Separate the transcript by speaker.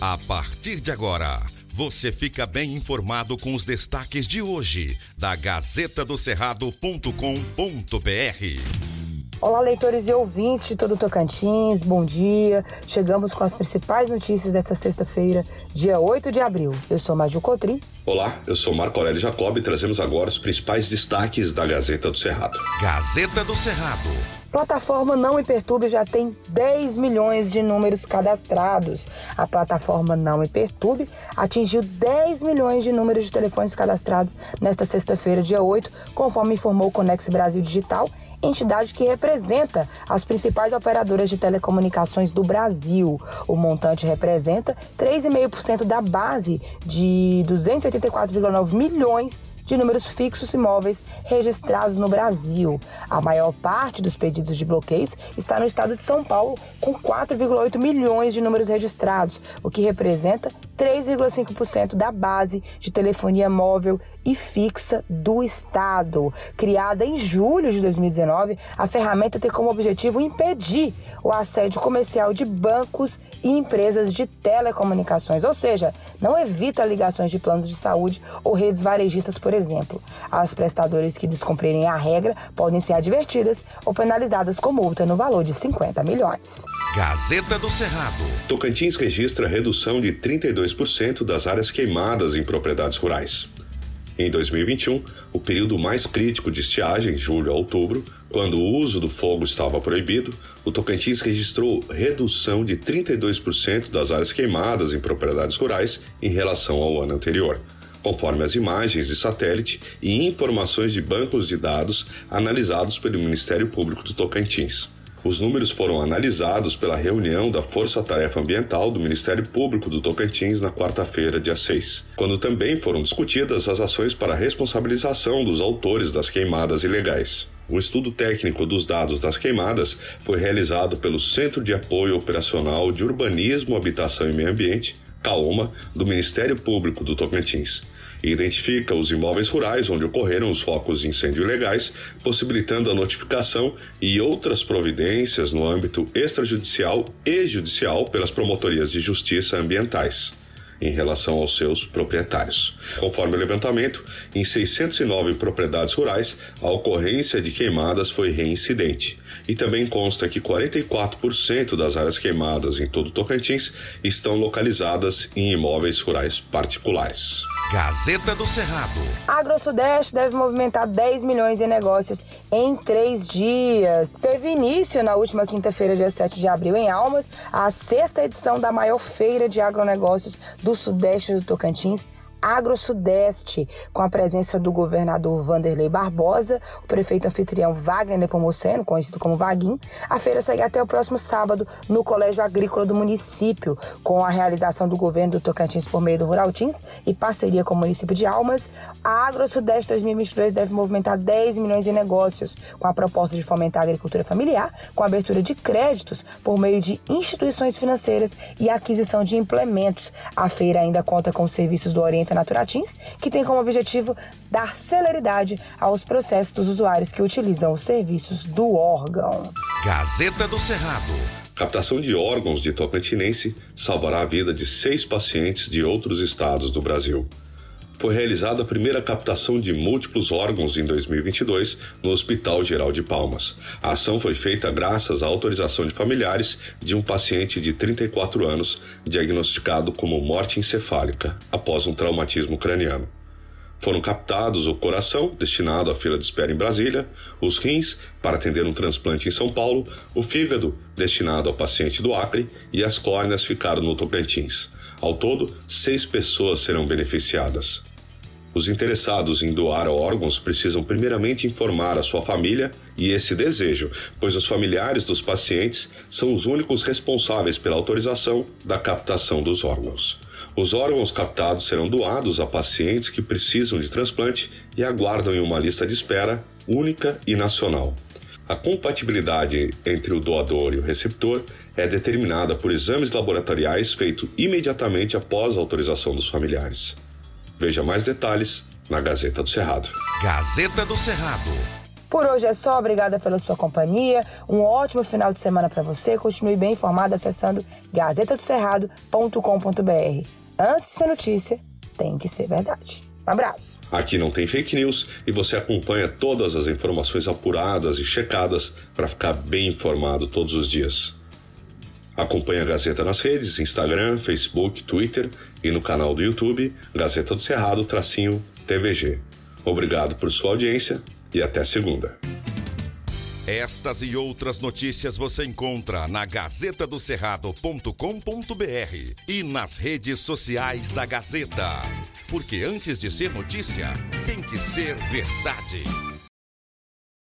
Speaker 1: A partir de agora, você fica bem informado com os destaques de hoje da Gazeta do Cerrado.com.br.
Speaker 2: Olá, leitores e ouvintes de todo o Tocantins, bom dia. Chegamos com as principais notícias desta sexta-feira, dia 8 de abril. Eu sou Maju Cotrim.
Speaker 3: Olá, eu sou Marco Aurélio Jacob e trazemos agora os principais destaques da Gazeta do Cerrado.
Speaker 1: Gazeta do Cerrado.
Speaker 2: Plataforma Não Me Perturbe já tem 10 milhões de números cadastrados. A plataforma Não Me Perturbe atingiu 10 milhões de números de telefones cadastrados nesta sexta-feira, dia 8, conforme informou o Conex Brasil Digital, entidade que representa as principais operadoras de telecomunicações do Brasil. O montante representa 3,5% da base de 284,9 milhões de números fixos imóveis registrados no Brasil. A maior parte dos pedidos de bloqueios está no estado de São Paulo, com 4,8 milhões de números registrados, o que representa 3,5% da base de telefonia móvel e fixa do Estado. Criada em julho de 2019, a ferramenta tem como objetivo impedir o assédio comercial de bancos e empresas de telecomunicações, ou seja, não evita ligações de planos de saúde ou redes varejistas, por exemplo. As prestadoras que descumprirem a regra podem ser advertidas ou penalizadas com multa no valor de 50 milhões.
Speaker 1: Gazeta do Cerrado.
Speaker 3: Tocantins registra redução de 32 2% das áreas queimadas em propriedades rurais. Em 2021, o período mais crítico de estiagem, julho a outubro, quando o uso do fogo estava proibido, o Tocantins registrou redução de 32% das áreas queimadas em propriedades rurais em relação ao ano anterior, conforme as imagens de satélite e informações de bancos de dados analisados pelo Ministério Público do Tocantins. Os números foram analisados pela reunião da Força Tarefa Ambiental do Ministério Público do Tocantins na quarta-feira, dia 6, quando também foram discutidas as ações para responsabilização dos autores das queimadas ilegais. O estudo técnico dos dados das queimadas foi realizado pelo Centro de Apoio Operacional de Urbanismo, Habitação e Meio Ambiente, CAOMA, do Ministério Público do Tocantins identifica os imóveis rurais onde ocorreram os focos de incêndio ilegais, possibilitando a notificação e outras providências no âmbito extrajudicial e judicial pelas promotorias de justiça ambientais em relação aos seus proprietários. Conforme o levantamento, em 609 propriedades rurais, a ocorrência de queimadas foi reincidente. E também consta que 44% das áreas queimadas em todo o Tocantins estão localizadas em imóveis rurais particulares.
Speaker 1: Gazeta do Cerrado.
Speaker 2: AgroSudeste deve movimentar 10 milhões em negócios em três dias. Teve início na última quinta-feira, dia 7 de abril, em Almas, a sexta edição da maior feira de agronegócios do Sudeste do Tocantins, Agro-Sudeste, com a presença do governador Vanderlei Barbosa, o prefeito anfitrião Wagner Nepomuceno, conhecido como Vaguim. A feira segue até o próximo sábado no Colégio Agrícola do município, com a realização do governo do Tocantins por meio do Rural Teams e parceria com o município de Almas. A Agro-Sudeste 2022 deve movimentar 10 milhões em negócios, com a proposta de fomentar a agricultura familiar, com a abertura de créditos por meio de instituições financeiras e aquisição de implementos. A feira ainda conta com os serviços do Oriente ferramenta Naturatins, que tem como objetivo dar celeridade aos processos dos usuários que utilizam os serviços do órgão.
Speaker 1: Gazeta do Cerrado.
Speaker 3: Captação de órgãos de Tocantinense salvará a vida de seis pacientes de outros estados do Brasil foi realizada a primeira captação de múltiplos órgãos em 2022 no Hospital Geral de Palmas. A ação foi feita graças à autorização de familiares de um paciente de 34 anos diagnosticado como morte encefálica após um traumatismo craniano. Foram captados o coração, destinado à fila de espera em Brasília, os rins, para atender um transplante em São Paulo, o fígado, destinado ao paciente do Acre, e as córneas ficaram no Tocantins. Ao todo, seis pessoas serão beneficiadas. Os interessados em doar órgãos precisam primeiramente informar a sua família e esse desejo, pois os familiares dos pacientes são os únicos responsáveis pela autorização da captação dos órgãos. Os órgãos captados serão doados a pacientes que precisam de transplante e aguardam em uma lista de espera única e nacional. A compatibilidade entre o doador e o receptor é determinada por exames laboratoriais feitos imediatamente após a autorização dos familiares. Veja mais detalhes na Gazeta do Cerrado.
Speaker 1: Gazeta do Cerrado.
Speaker 2: Por hoje é só, obrigada pela sua companhia. Um ótimo final de semana para você. Continue bem informado acessando gazetadocerrado.com.br. Antes de ser notícia, tem que ser verdade. Um abraço.
Speaker 3: Aqui não tem fake news e você acompanha todas as informações apuradas e checadas para ficar bem informado todos os dias. Acompanhe a Gazeta nas redes, Instagram, Facebook, Twitter e no canal do YouTube Gazeta do Cerrado tracinho TVG. Obrigado por sua audiência e até segunda.
Speaker 1: Estas e outras notícias você encontra na gazetadocerrado.com.br e nas redes sociais da Gazeta. Porque antes de ser notícia, tem que ser verdade.